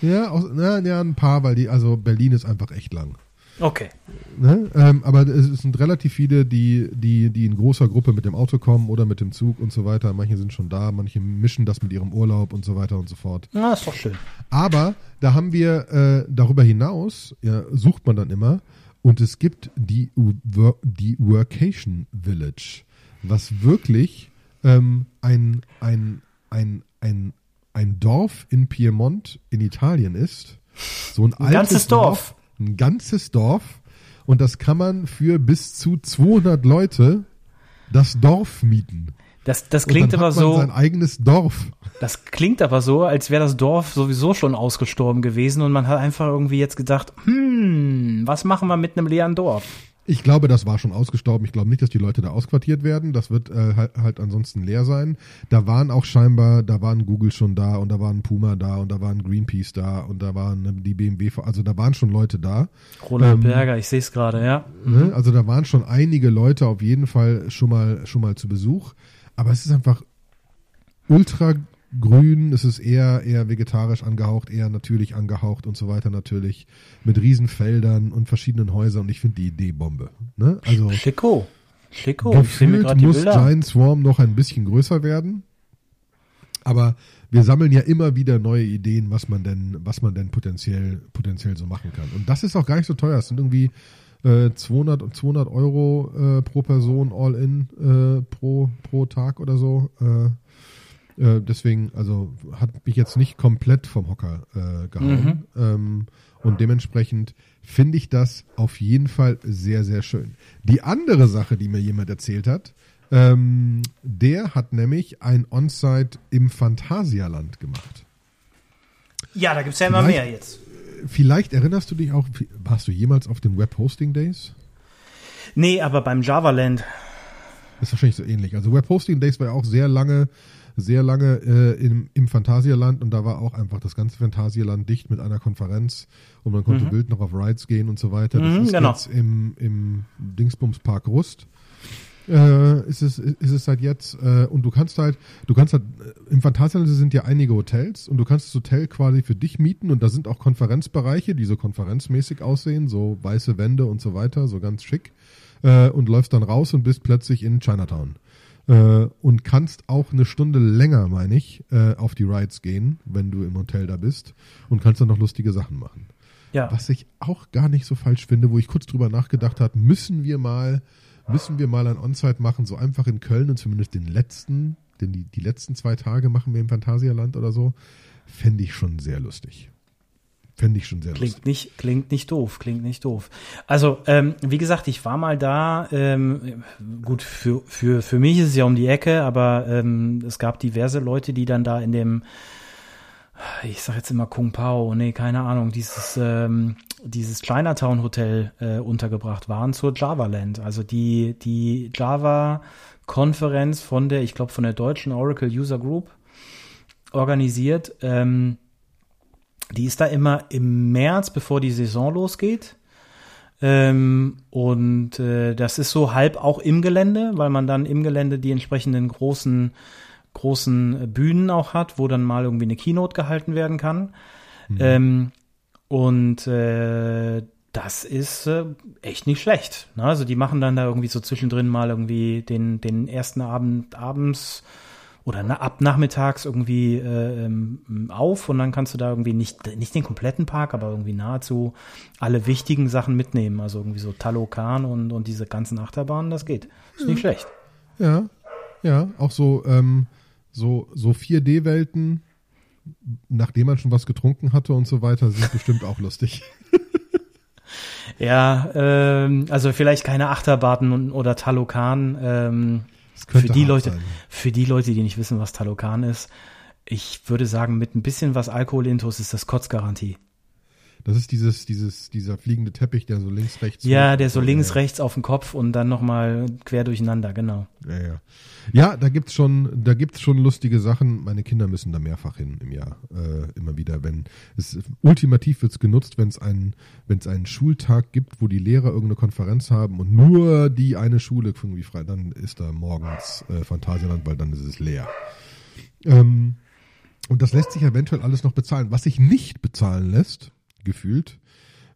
Speaker 1: Ja, aus, na, ja, ein paar, weil die, also Berlin ist einfach echt lang.
Speaker 2: Okay.
Speaker 1: Ne? Ähm, aber es sind relativ viele, die, die, die in großer Gruppe mit dem Auto kommen oder mit dem Zug und so weiter. Manche sind schon da, manche mischen das mit ihrem Urlaub und so weiter und so fort.
Speaker 2: Na, ist doch schön.
Speaker 1: Aber da haben wir äh, darüber hinaus, ja, sucht man dann immer, und es gibt die, die Workation Village, was wirklich ähm, ein, ein, ein, ein, ein Dorf in Piemont in Italien ist. So ein, ein
Speaker 2: ganzes Dorf.
Speaker 1: Dorf ein ganzes Dorf und das kann man für bis zu 200 Leute das Dorf mieten.
Speaker 2: Das, das klingt aber so.
Speaker 1: Sein eigenes Dorf.
Speaker 2: Das klingt aber so, als wäre das Dorf sowieso schon ausgestorben gewesen und man hat einfach irgendwie jetzt gedacht, hm, was machen wir mit einem leeren Dorf?
Speaker 1: Ich glaube, das war schon ausgestorben. Ich glaube nicht, dass die Leute da ausquartiert werden. Das wird äh, halt, halt ansonsten leer sein. Da waren auch scheinbar, da waren Google schon da und da waren Puma da und da waren Greenpeace da und da waren äh, die BMW, also da waren schon Leute da.
Speaker 2: Roland ähm, Berger, ich sehe es gerade, ja.
Speaker 1: Ne? Mhm. Also da waren schon einige Leute auf jeden Fall schon mal schon mal zu Besuch. Aber es ist einfach ultra grün, es ist eher, eher vegetarisch angehaucht, eher natürlich angehaucht und so weiter natürlich. Mit Riesenfeldern und verschiedenen Häusern und ich finde die Idee Bombe. Ne? Also
Speaker 2: Schicko. Schicko.
Speaker 1: Gefühlt muss
Speaker 2: Bilder.
Speaker 1: Giant Swarm noch ein bisschen größer werden. Aber wir sammeln ja immer wieder neue Ideen, was man denn, was man denn potenziell, potenziell so machen kann. Und das ist auch gar nicht so teuer. Es sind irgendwie äh, 200, und 200 Euro äh, pro Person all in äh, pro, pro Tag oder so. Äh, äh, deswegen, also hat mich jetzt nicht komplett vom Hocker äh, gehauen. Ähm, und dementsprechend finde ich das auf jeden Fall sehr, sehr schön. Die andere Sache, die mir jemand erzählt hat, ähm, der hat nämlich ein On-Site im Phantasialand gemacht.
Speaker 2: Ja, da gibt's ja immer
Speaker 1: Vielleicht-
Speaker 2: mehr jetzt.
Speaker 1: Vielleicht erinnerst du dich auch, warst du jemals auf den Web Hosting Days?
Speaker 2: Nee, aber beim Javaland.
Speaker 1: Das ist wahrscheinlich so ähnlich. Also Web Hosting Days war ja auch sehr lange, sehr lange äh, im, im Phantasialand und da war auch einfach das ganze Phantasialand dicht mit einer Konferenz und man konnte wild noch auf Rides gehen und so weiter. Das
Speaker 2: Mhm,
Speaker 1: ist
Speaker 2: genau.
Speaker 1: jetzt im, im Dingsbums-Park Rust. Äh, ist es ist es seit jetzt äh, und du kannst halt du kannst halt äh, im Phantasialand sind ja einige Hotels und du kannst das Hotel quasi für dich mieten und da sind auch Konferenzbereiche die so konferenzmäßig aussehen so weiße Wände und so weiter so ganz schick äh, und läufst dann raus und bist plötzlich in Chinatown äh, und kannst auch eine Stunde länger, meine ich, äh, auf die Rides gehen, wenn du im Hotel da bist und kannst dann noch lustige Sachen machen.
Speaker 2: Ja.
Speaker 1: Was ich auch gar nicht so falsch finde, wo ich kurz drüber nachgedacht habe, müssen wir mal, müssen wir mal ein On-Site machen, so einfach in Köln und zumindest den letzten, denn die, die letzten zwei Tage machen wir im Phantasialand oder so, fände ich schon sehr lustig. Fände ich schon sehr lustig.
Speaker 2: Klingt nicht, klingt nicht doof, klingt nicht doof. Also, ähm, wie gesagt, ich war mal da, ähm, gut, für, für, für mich ist es ja um die Ecke, aber ähm, es gab diverse Leute, die dann da in dem, ich sag jetzt immer Kung Pao, nee, keine Ahnung, dieses, ähm, dieses Chinatown Hotel äh, untergebracht waren zur Java Land. Also die, die Java Konferenz von der, ich glaube, von der deutschen Oracle User Group organisiert. Ähm, die ist da immer im März, bevor die Saison losgeht. Ähm, und äh, das ist so halb auch im Gelände, weil man dann im Gelände die entsprechenden großen, großen Bühnen auch hat, wo dann mal irgendwie eine Keynote gehalten werden kann. Ähm, und äh, das ist äh, echt nicht schlecht. Ne? Also die machen dann da irgendwie so zwischendrin mal irgendwie den, den ersten Abend abends oder na, ab nachmittags irgendwie äh, ähm, auf und dann kannst du da irgendwie nicht, nicht den kompletten Park, aber irgendwie nahezu alle wichtigen Sachen mitnehmen. Also irgendwie so Talokan und, und diese ganzen Achterbahnen, das geht. Ist nicht schlecht.
Speaker 1: Ja, ja, auch so, ähm, so, so 4D-Welten, nachdem man schon was getrunken hatte und so weiter, sind bestimmt auch lustig.
Speaker 2: Ja, ähm, also vielleicht keine Achterbahnen und- oder Talokan. Ähm, für die Leute,
Speaker 1: sein.
Speaker 2: für die Leute, die nicht wissen, was Talokan ist, ich würde sagen, mit ein bisschen was Alkohol intus ist das Kotzgarantie.
Speaker 1: Das ist dieses, dieses, dieser fliegende Teppich, der so links, rechts.
Speaker 2: Ja, der so links,
Speaker 1: ja,
Speaker 2: rechts auf dem Kopf und dann nochmal quer durcheinander, genau.
Speaker 1: Ja, ja. Ja, da gibt's schon, da gibt's schon lustige Sachen. Meine Kinder müssen da mehrfach hin im Jahr, äh, immer wieder. Wenn es ultimativ wird's genutzt, wenn es einen, wenn es einen Schultag gibt, wo die Lehrer irgendeine Konferenz haben und nur die eine Schule irgendwie frei, dann ist da morgens äh, Phantasialand, weil dann ist es leer. Ähm, und das lässt sich eventuell alles noch bezahlen. Was sich nicht bezahlen lässt, gefühlt,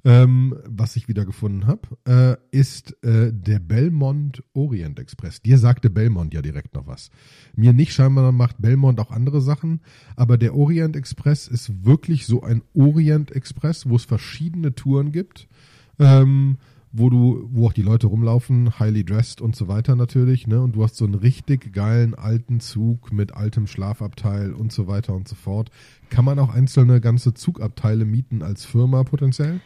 Speaker 1: ähm, was ich wieder gefunden habe, äh, ist äh, der Belmont Orient Express. Dir sagte Belmont ja direkt noch was. Mir nicht, scheinbar macht Belmont auch andere Sachen, aber der Orient Express ist wirklich so ein Orient Express, wo es verschiedene Touren gibt. Ähm, wo du, wo auch die Leute rumlaufen, highly dressed und so weiter natürlich, ne? Und du hast so einen richtig geilen alten Zug mit altem Schlafabteil und so weiter und so fort. Kann man auch einzelne ganze Zugabteile mieten als Firma potenziell?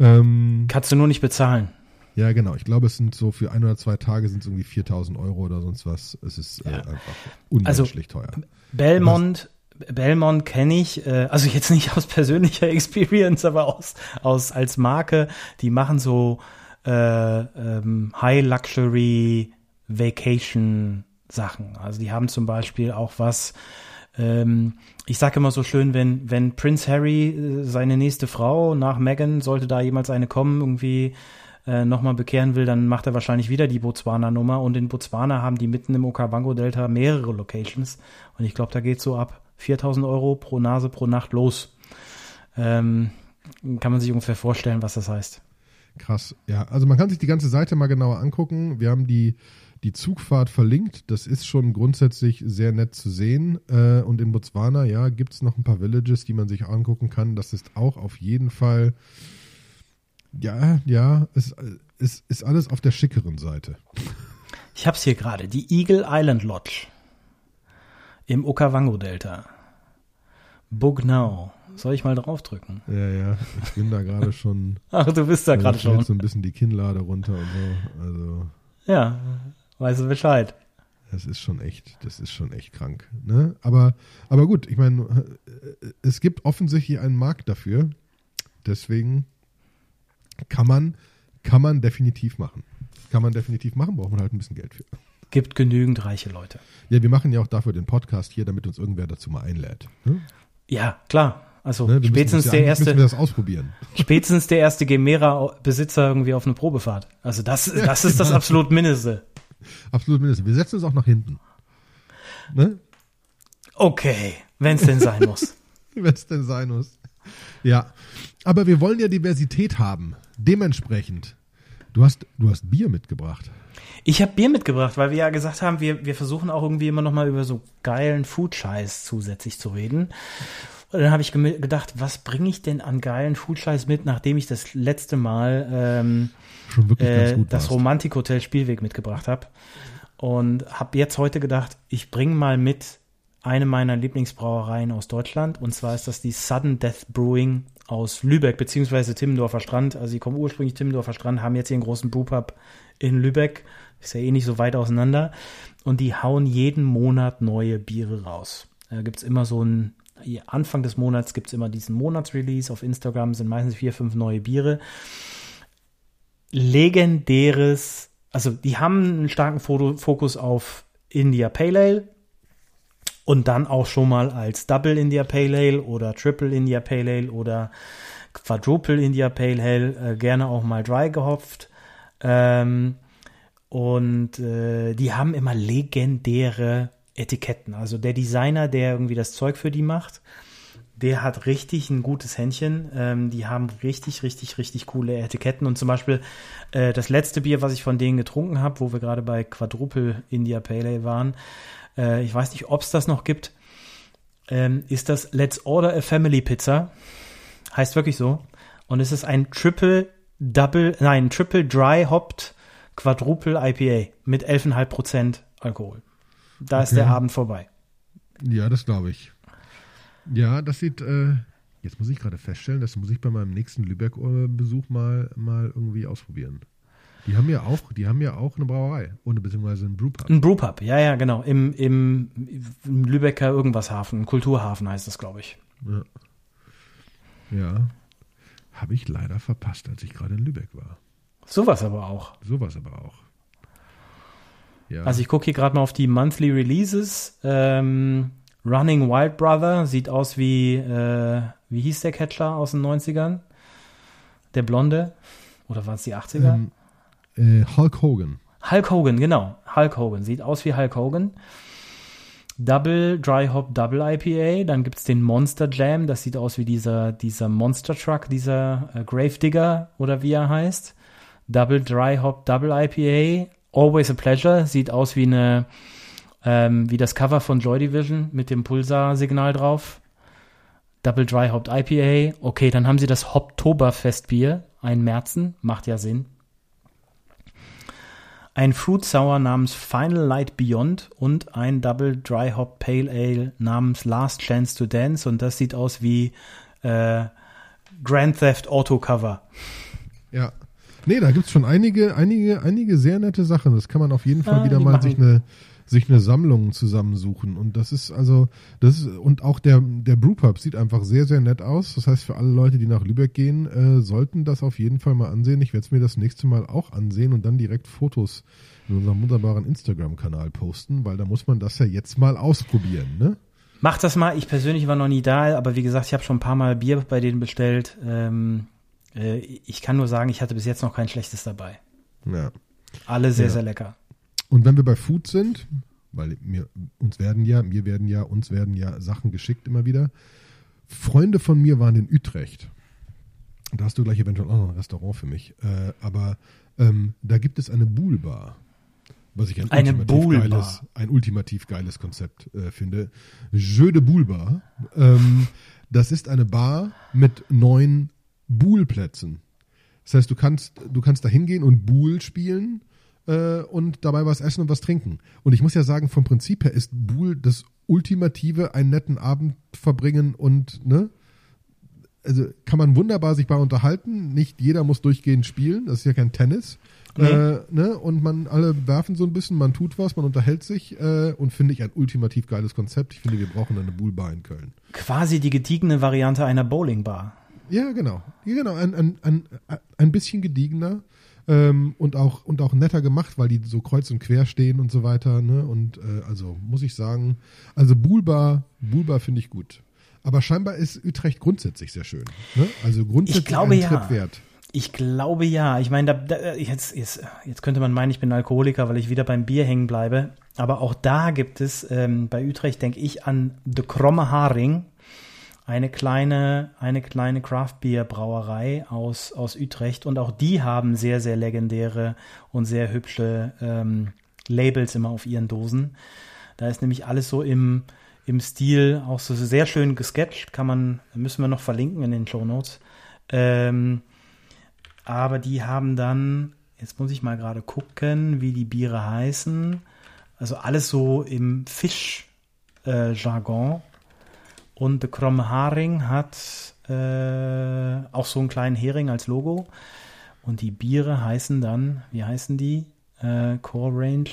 Speaker 1: Ähm,
Speaker 2: Kannst du nur nicht bezahlen.
Speaker 1: ja, genau. Ich glaube, es sind so für ein oder zwei Tage sind es irgendwie 4000 Euro oder sonst was. Es ist äh,
Speaker 2: Ja.
Speaker 1: einfach unmenschlich teuer.
Speaker 2: Belmont, Belmont kenne ich, äh, also jetzt nicht aus persönlicher Experience, aber aus, aus als Marke. Die machen so äh, ähm, High Luxury Vacation Sachen. Also die haben zum Beispiel auch was. Ähm, ich sage immer so schön, wenn wenn Prince Harry äh, seine nächste Frau nach Meghan sollte da jemals eine kommen irgendwie äh, nochmal bekehren will, dann macht er wahrscheinlich wieder die Botswana-Nummer. Und in Botswana haben die mitten im Okavango-Delta mehrere Locations. Und ich glaube, da geht so ab 4000 Euro pro Nase pro Nacht los. Ähm, kann man sich ungefähr vorstellen, was das heißt.
Speaker 1: Krass, ja. Also man kann sich die ganze Seite mal genauer angucken. Wir haben die, die Zugfahrt verlinkt. Das ist schon grundsätzlich sehr nett zu sehen. Äh, und in Botswana, ja, gibt es noch ein paar Villages, die man sich angucken kann. Das ist auch auf jeden Fall, ja, ja, es, es ist alles auf der schickeren Seite.
Speaker 2: Ich hab's hier gerade, die Eagle Island Lodge im Okavango-Delta. Bugnau. Soll ich mal draufdrücken?
Speaker 1: Ja, ja, ich bin da gerade schon.
Speaker 2: Ach, du bist da
Speaker 1: also
Speaker 2: gerade schon.
Speaker 1: so ein bisschen die Kinnlade runter und so. Also,
Speaker 2: Ja, weißt du Bescheid.
Speaker 1: das ist schon echt, das ist schon echt krank. Ne? Aber, aber gut, ich meine, äh, es gibt offensichtlich einen Markt dafür. Deswegen kann man, kann man definitiv machen. Kann man definitiv machen, braucht man halt ein bisschen Geld für.
Speaker 2: Gibt genügend reiche Leute.
Speaker 1: Ja, wir machen ja auch dafür den Podcast hier, damit uns irgendwer dazu mal einlädt. Ne?
Speaker 2: Ja, klar. Also
Speaker 1: Ne?
Speaker 2: Spätestens
Speaker 1: ja,
Speaker 2: der
Speaker 1: müssen
Speaker 2: erste,
Speaker 1: das ausprobieren.
Speaker 2: spätestens der erste Gemera-Besitzer irgendwie auf eine Probefahrt. Also das, das ist das absolut Mindeste.
Speaker 1: Absolut mindestens. Wir setzen uns auch nach hinten. Ne?
Speaker 2: Okay, wenn es denn sein muss.
Speaker 1: Wenn es denn sein muss. Ja. Aber wir wollen ja Diversität haben. Dementsprechend. Du hast, du hast Bier mitgebracht.
Speaker 2: Ich habe Bier mitgebracht, weil wir ja gesagt haben, wir, wir versuchen auch irgendwie immer noch mal über so geilen Food-Scheiß zusätzlich zu reden. Und dann habe ich gedacht, was bringe ich denn an geilen Food-Scheiß mit, nachdem ich das letzte Mal ähm, äh, das. Romantik-Hotel Spielweg mitgebracht habe. Und habe jetzt heute gedacht, ich bringe mal mit eine meiner Lieblingsbrauereien aus Deutschland. Und zwar ist das die Sudden Death Brewing aus Lübeck, beziehungsweise Timmendorfer Strand. Also die kommen ursprünglich Timmendorfer Strand, haben jetzt hier einen großen Brewpub in Lübeck. Ist ja eh nicht so weit auseinander. Und die hauen jeden Monat neue Biere raus. Da gibt's immer so ein, Anfang des Monats gibt's immer diesen Monatsrelease. Auf Instagram sind meistens vier, fünf neue Biere legendäres, also die haben einen starken Fokus auf India Pale Ale und dann auch schon mal als Double India Pale Ale oder Triple India Pale Ale oder Quadruple India Pale Ale, äh, gerne auch mal dry gehopft. Ähm, und äh, die haben immer legendäre Etiketten. Also der Designer, der irgendwie das Zeug für die macht, der hat richtig ein gutes Händchen. Ähm, die haben richtig, richtig, richtig coole Etiketten. Und zum Beispiel äh, das letzte Bier, was ich von denen getrunken habe, wo wir gerade bei Quadruple India Pale Ale waren, äh, ich weiß nicht, ob es das noch gibt, ähm, ist das Let's Order a Family Pizza. Heißt wirklich so. Und es ist ein Triple Double, nein, Triple Dry Hopped Quadruple IPA mit 11,5% Alkohol. Da ist
Speaker 1: Okay.
Speaker 2: der Abend vorbei.
Speaker 1: Ja, das glaube ich. Ja, das sieht, äh, jetzt muss ich gerade feststellen, das muss ich bei meinem nächsten Lübeck-Besuch mal, mal irgendwie ausprobieren. Die haben ja auch, die haben ja auch eine Brauerei, ohne beziehungsweise einen Brewpub.
Speaker 2: Ein Brewpub, ja, ja, genau. Im, im, im Lübecker irgendwas Hafen, Kulturhafen heißt das, glaube ich.
Speaker 1: Ja. ja. Habe ich leider verpasst, als ich gerade in Lübeck war.
Speaker 2: Sowas aber auch.
Speaker 1: Sowas aber auch. Ja.
Speaker 2: Also ich gucke hier gerade mal auf die Monthly Releases. Ähm, Running Wild Brother sieht aus wie, äh, wie hieß der Catcher aus den 90ern? Der Blonde? Oder waren es die 80er?
Speaker 1: ähm, äh, Hulk Hogan.
Speaker 2: Hulk Hogan, genau. Hulk Hogan. Sieht aus wie Hulk Hogan. Double Dry Hop Double IPA. Dann gibt's den Monster Jam. Das sieht aus wie dieser, dieser Monster Truck, dieser äh, Gravedigger oder wie er heißt. Double Dry Hop Double IPA. Always a Pleasure. Sieht aus wie eine, ähm, wie das Cover von Joy Division mit dem Pulsar-Signal drauf. Double Dry Hopped IPA. Okay, dann haben sie das Hoptoberfestbier. Ein Märzen. Macht ja Sinn ein Fruit Sour namens Final Light Beyond und ein Double Dry Hop Pale Ale namens Last Chance to Dance und das sieht aus wie äh, Grand Theft Auto Cover.
Speaker 1: Ja. Nee, da gibt's schon einige, einige, einige sehr nette Sachen. Das kann man auf jeden Fall
Speaker 2: Ja,
Speaker 1: wieder mal
Speaker 2: machen-
Speaker 1: sich eine, sich eine Sammlung zusammensuchen. Und das ist also, das ist, und auch der, der Brewpub sieht einfach sehr, sehr nett aus. Das heißt, für alle Leute, die nach Lübeck gehen, äh, sollten das auf jeden Fall mal ansehen. Ich werde es mir das nächste Mal auch ansehen und dann direkt Fotos in unserem wunderbaren Instagram-Kanal posten, weil da muss man das ja jetzt mal ausprobieren, ne?
Speaker 2: Macht das mal, ich persönlich war noch nie da, aber wie gesagt, ich habe schon ein paar Mal Bier bei denen bestellt. Ähm, äh, ich kann nur sagen, ich hatte bis jetzt noch kein schlechtes dabei.
Speaker 1: Ja.
Speaker 2: Alle sehr,
Speaker 1: Ja.
Speaker 2: sehr lecker.
Speaker 1: Und wenn wir bei Food sind, weil mir, uns werden ja, mir werden ja, uns werden ja Sachen geschickt immer wieder. Freunde von mir waren in Utrecht. Da hast du gleich eventuell auch noch ein Restaurant für mich. Äh, aber ähm, da gibt es eine Buhlbar. Was ich ein,
Speaker 2: Eine
Speaker 1: ultimativ, geiles, ein ultimativ geiles Konzept äh, finde. Jeu de Buhlbar. Ähm, das ist eine Bar mit neun Buhlplätzen. Das heißt, du kannst, du kannst da hingehen und Buhl spielen äh, und dabei was essen und was trinken. Und ich muss ja sagen, vom Prinzip her ist Buhl das Ultimative, einen netten Abend verbringen und, ne? Also kann man wunderbar sich bei unterhalten. Nicht jeder muss durchgehend spielen, das ist ja kein Tennis.
Speaker 2: Nee.
Speaker 1: Äh, ne? Und man alle werfen so ein bisschen, man tut was, man unterhält sich äh, und finde ich ein ultimativ geiles Konzept. Ich finde, wir brauchen eine Buhlbar in Köln.
Speaker 2: Quasi die gediegene Variante einer Bowlingbar.
Speaker 1: Ja, genau. Ja, genau. Ein, ein, ein, ein bisschen gediegener ähm, und, auch, und auch netter gemacht, weil die so kreuz und quer stehen und so weiter. Ne? Und äh, also muss ich sagen, also Buhlbar, Buhlbar finde ich gut. Aber scheinbar ist Utrecht grundsätzlich sehr schön. Ne? Also grundsätzlich
Speaker 2: Ich glaube,
Speaker 1: ein
Speaker 2: ja.
Speaker 1: Trip wert.
Speaker 2: Ich glaube ja. Ich meine, da, da, jetzt, jetzt, jetzt könnte man meinen, ich bin Alkoholiker, weil ich wieder beim Bier hängen bleibe. Aber auch da gibt es, ähm, bei Utrecht denke ich an De Kromme Haring, eine kleine, eine kleine Craft-Bier-Brauerei aus, aus Utrecht. Und auch die haben sehr, sehr legendäre und sehr hübsche ähm, Labels immer auf ihren Dosen. Da ist nämlich alles so im, im Stil auch so sehr schön gesketcht. Kann man, müssen wir noch verlinken in den Show Notes. Ähm, aber die haben dann, jetzt muss ich mal gerade gucken, wie die Biere heißen. Also alles so im Fisch-Jargon. Und der Kromme Haring hat äh, auch so einen kleinen Hering als Logo. Und die Biere heißen dann, wie heißen die? Äh, Core Range.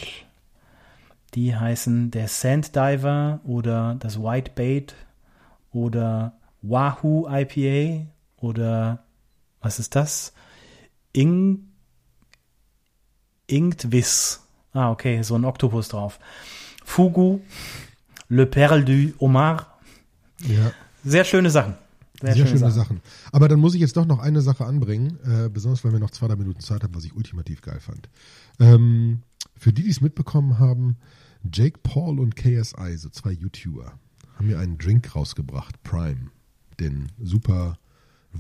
Speaker 2: Die heißen der Sand Diver oder das White Bait oder Wahoo IPA oder was ist das? Ing Ingtwiss. Ah, okay, so ein Oktopus drauf. Fugu, Le Perle du Omar.
Speaker 1: Ja.
Speaker 2: Sehr schöne Sachen.
Speaker 1: Sehr, schöne, Sachen. Aber dann muss ich jetzt doch noch eine Sache anbringen, äh, besonders weil wir noch zwei, drei Minuten Zeit haben, was ich ultimativ geil fand. Ähm, für die, die es mitbekommen haben, Jake Paul und KSI, so zwei YouTuber, haben mir einen Drink rausgebracht, Prime, den super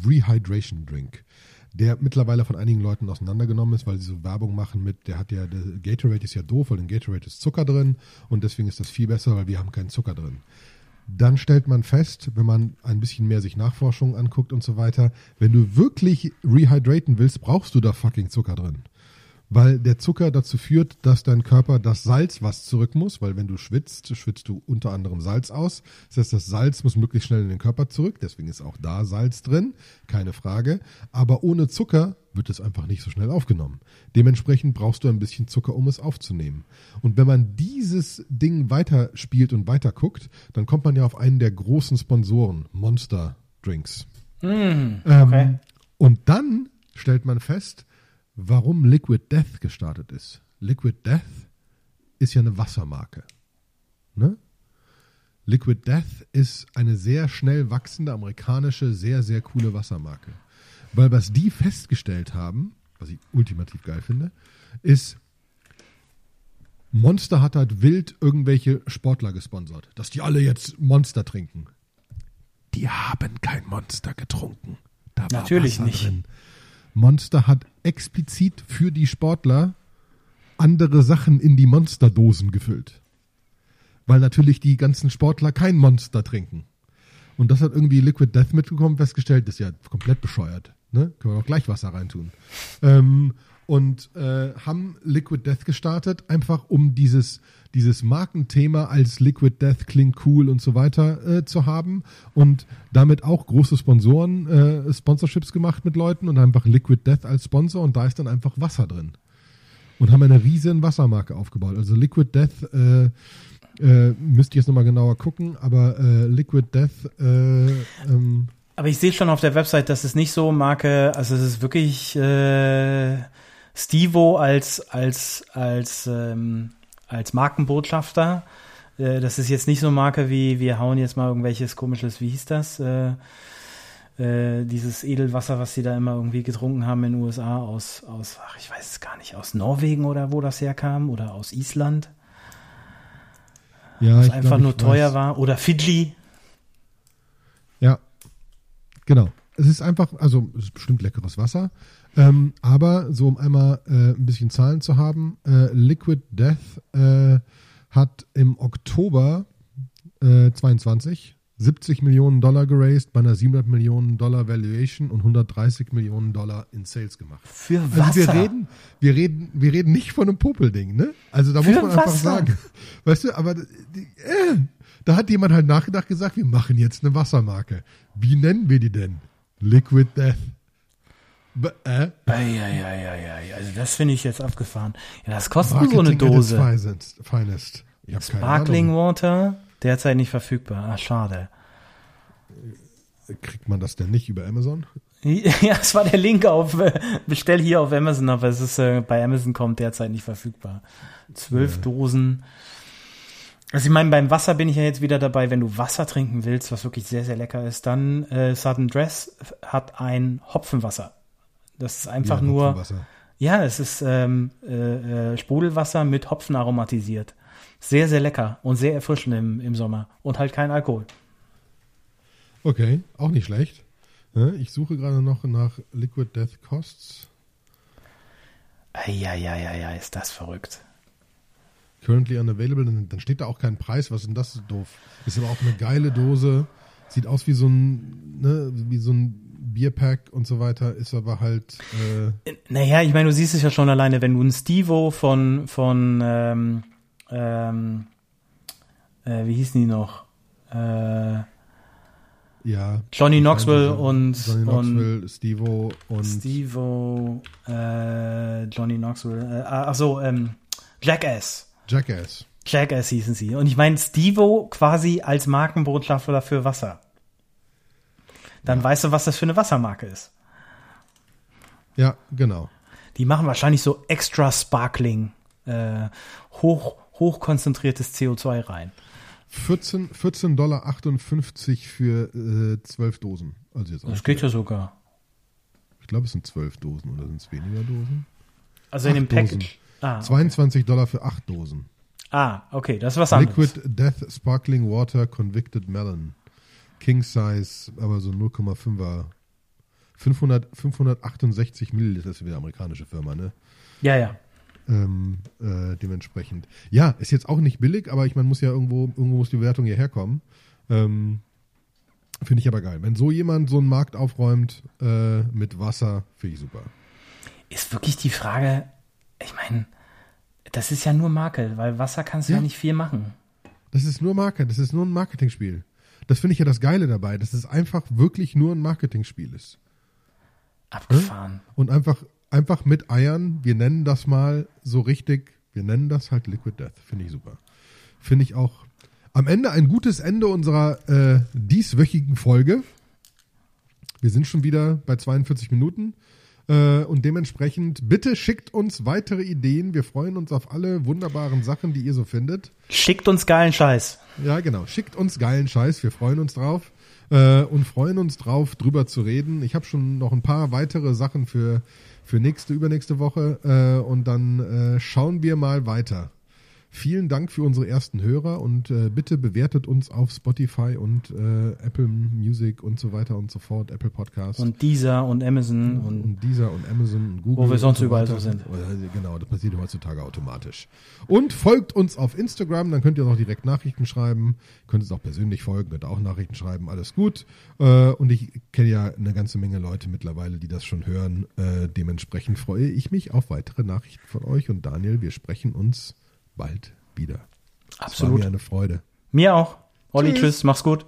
Speaker 1: Rehydration Drink, der mittlerweile von einigen Leuten auseinandergenommen ist, weil sie so Werbung machen mit, der hat ja, der Gatorade ist ja doof, weil in Gatorade ist Zucker drin und deswegen ist das viel besser, weil wir haben keinen Zucker drin dann stellt man fest, wenn man ein bisschen mehr sich Nachforschungen anguckt und so weiter, wenn du wirklich rehydraten willst, brauchst du da fucking Zucker drin. Weil der Zucker dazu führt, dass dein Körper das Salz, was zurück muss, weil wenn du schwitzt, schwitzt du unter anderem Salz aus. Das heißt, das Salz muss möglichst schnell in den Körper zurück, deswegen ist auch da Salz drin, keine Frage. Aber ohne Zucker wird es einfach nicht so schnell aufgenommen. Dementsprechend brauchst du ein bisschen Zucker, um es aufzunehmen. Und wenn man dieses Ding weiterspielt und weiter guckt, dann kommt man ja auf einen der großen Sponsoren, Monster Drinks.
Speaker 2: Mm,
Speaker 1: Ähm,
Speaker 2: okay.
Speaker 1: Und dann stellt man fest, warum Liquid Death gestartet ist. Liquid Death ist ja eine Wassermarke. Ne? Liquid Death ist eine sehr schnell wachsende amerikanische, sehr, sehr coole Wassermarke. Weil was die festgestellt haben, was ich ultimativ geil finde, ist, Monster hat halt wild irgendwelche Sportler gesponsert, dass die alle jetzt Monster trinken. Die haben kein Monster getrunken. Da war
Speaker 2: Natürlich
Speaker 1: Wasser
Speaker 2: nicht.
Speaker 1: Drin. Monster hat explizit für die Sportler andere Sachen in die Monsterdosen gefüllt. Weil natürlich die ganzen Sportler kein Monster trinken. Und das hat irgendwie Liquid Death mitbekommen, festgestellt, das ist ja komplett bescheuert. Ne? Können wir auch gleich Wasser reintun. Ähm, und äh, haben Liquid Death gestartet, einfach um dieses, dieses Markenthema als Liquid Death klingt cool und so weiter äh, zu haben und damit auch große Sponsoren, äh, Sponsorships gemacht mit Leuten und einfach Liquid Death als Sponsor und da ist dann einfach Wasser drin. Und haben eine riesen Wassermarke aufgebaut. Also Liquid Death äh, äh, müsste ich jetzt nochmal genauer gucken, aber äh, Liquid Death äh, ähm,
Speaker 2: Aber ich sehe schon auf der Website, dass es nicht so Marke, also es ist wirklich äh, Stivo als als als ähm, als Markenbotschafter. Äh, das ist jetzt nicht so Marke wie wir hauen jetzt mal irgendwelches komisches, wie hieß das? Äh, äh, dieses Edelwasser, was sie da immer irgendwie getrunken haben in den USA aus aus ach ich weiß es gar nicht aus Norwegen oder wo das herkam oder aus Island.
Speaker 1: Ja,
Speaker 2: was einfach
Speaker 1: glaub,
Speaker 2: nur teuer
Speaker 1: weiß.
Speaker 2: war. Oder Fidji.
Speaker 1: Ja, genau. Es ist einfach, also es ist bestimmt leckeres Wasser. Ähm, aber so um einmal äh, ein bisschen Zahlen zu haben, äh, Liquid Death äh, hat im Oktober äh, 22 70 Millionen Dollar geraced bei einer 700 Millionen Dollar Valuation und 130 Millionen Dollar in Sales gemacht.
Speaker 2: Für Wasser.
Speaker 1: Also wir reden, wir reden, wir reden nicht von einem Popelding, ne? Also da muss
Speaker 2: Für
Speaker 1: man einfach
Speaker 2: Wasser.
Speaker 1: sagen, weißt du, aber die, äh, da hat jemand halt nachgedacht gesagt, wir machen jetzt eine Wassermarke. Wie nennen wir die denn? Liquid Death. B äh?
Speaker 2: Eieieiei, also das finde ich jetzt abgefahren. Ja, das kostet nur so eine
Speaker 1: Marketing
Speaker 2: Dose.
Speaker 1: finest. finest.
Speaker 2: Sparkling. Water, derzeit nicht verfügbar. Ah, schade.
Speaker 1: Kriegt man das denn nicht über Amazon?
Speaker 2: Ja, es war der Link auf äh, Bestell hier auf Amazon, aber es ist äh, bei Amazon kommt derzeit nicht verfügbar. Zwölf Dosen. Also ich meine, beim Wasser bin ich ja jetzt wieder dabei, wenn du Wasser trinken willst, was wirklich sehr, sehr lecker ist, dann äh, Sudden Dress hat ein Hopfenwasser. Das ist einfach
Speaker 1: Ja,
Speaker 2: nur, ja, es ist ähm, äh, äh, Sprudelwasser mit Hopfen aromatisiert. Sehr, sehr lecker und sehr erfrischend im, im Sommer und halt kein Alkohol.
Speaker 1: Okay, auch nicht schlecht. Ja, Ich suche gerade noch nach Liquid Death Costs.
Speaker 2: Eieieiei, ist das verrückt.
Speaker 1: Currently unavailable, dann, dann steht da auch kein Preis. Was ist denn das so doof? Ist aber auch eine geile Dose. Sieht aus wie so ein, ne, wie so ein Bierpack und so weiter. Ist aber halt, äh,
Speaker 2: Naja, ich meine, du siehst es ja schon alleine, wenn du ein Stevo von, von ähm, ähm, äh, wie hießen die noch? Äh,
Speaker 1: ja.
Speaker 2: Johnny Knoxville und,
Speaker 1: Johnny
Speaker 2: und
Speaker 1: Knoxville, Stevo und
Speaker 2: Stevo, äh, Johnny Knoxville, äh, ach so, ähm, Jackass.
Speaker 1: Jackass.
Speaker 2: Jackass hießen sie. Und ich meine, Stevo quasi als Markenbotschafter für Wasser. Dann weißt du, was das für eine Wassermarke ist.
Speaker 1: Ja, genau.
Speaker 2: Die machen wahrscheinlich so extra Sparkling, äh, hoch, hochkonzentriertes CO2 rein.
Speaker 1: 14, 14,58 Dollar für äh, 12 Dosen. Also jetzt
Speaker 2: Das geht ja sogar.
Speaker 1: Ich glaube, es sind 12 Dosen oder sind es weniger Dosen?
Speaker 2: Also in dem. Package. Ah, okay.
Speaker 1: 22 Dollar für 8 Dosen.
Speaker 2: ah, okay, das ist was anderes.
Speaker 1: Liquid Death Sparkling Water Convicted Melon. King Size, aber so 0,5er. 500, 568 Milliliter ist wieder amerikanische Firma, ne?
Speaker 2: Ja, ja.
Speaker 1: Ähm, äh, dementsprechend. Ja, ist jetzt auch nicht billig, aber ich meine, muss ja irgendwo, irgendwo muss die Bewertung hierher kommen. Ähm, finde ich aber geil. Wenn so jemand so einen Markt aufräumt äh, mit Wasser, finde ich super.
Speaker 2: Ist wirklich die Frage, ich meine, das ist ja nur Makel, weil Wasser kannst du ja,
Speaker 1: Ja.
Speaker 2: nicht viel machen.
Speaker 1: Das ist nur Marke, das ist nur ein Marketingspiel. Das finde ich ja das Geile dabei, dass es einfach wirklich nur ein Marketingspiel ist.
Speaker 2: Abgefahren.
Speaker 1: Und einfach, einfach mit Eiern, wir nennen das mal so richtig, wir nennen das halt Liquid Death. Finde ich super. Finde ich auch am Ende ein gutes Ende unserer äh, dieswöchigen Folge. Wir sind schon wieder bei 42 Minuten. Äh, und dementsprechend, bitte schickt uns weitere Ideen. Wir freuen uns auf alle wunderbaren Sachen, die ihr so findet.
Speaker 2: Schickt uns geilen Scheiß.
Speaker 1: Ja, genau. Schickt uns geilen Scheiß. Wir freuen uns drauf. Äh, und freuen uns drauf, drüber zu reden. Ich habe schon noch ein paar weitere Sachen für, für nächste, übernächste Woche. Äh, und dann äh, schauen wir mal weiter. Vielen Dank für unsere ersten Hörer und äh, bitte bewertet uns auf Spotify und äh, Apple Music und so weiter und so fort, Apple Podcasts
Speaker 2: Und dieser und Amazon und
Speaker 1: und dieser und Amazon und Google.
Speaker 2: Wo wir sonst
Speaker 1: und
Speaker 2: überall so sind.
Speaker 1: Genau, das passiert heutzutage automatisch. Und folgt uns auf Instagram, dann könnt ihr auch direkt Nachrichten schreiben. Könnt uns auch persönlich folgen, könnt auch Nachrichten schreiben, alles gut. Äh, Und ich kenne ja eine ganze Menge Leute mittlerweile, die das schon hören. Äh, Dementsprechend freue ich mich auf weitere Nachrichten von euch. Und Daniel, wir sprechen uns bald wieder. Es war
Speaker 2: absolut.
Speaker 1: mir eine Freude.
Speaker 2: Mir auch. Olli,
Speaker 1: Tschüss.
Speaker 2: tschüss, mach's gut.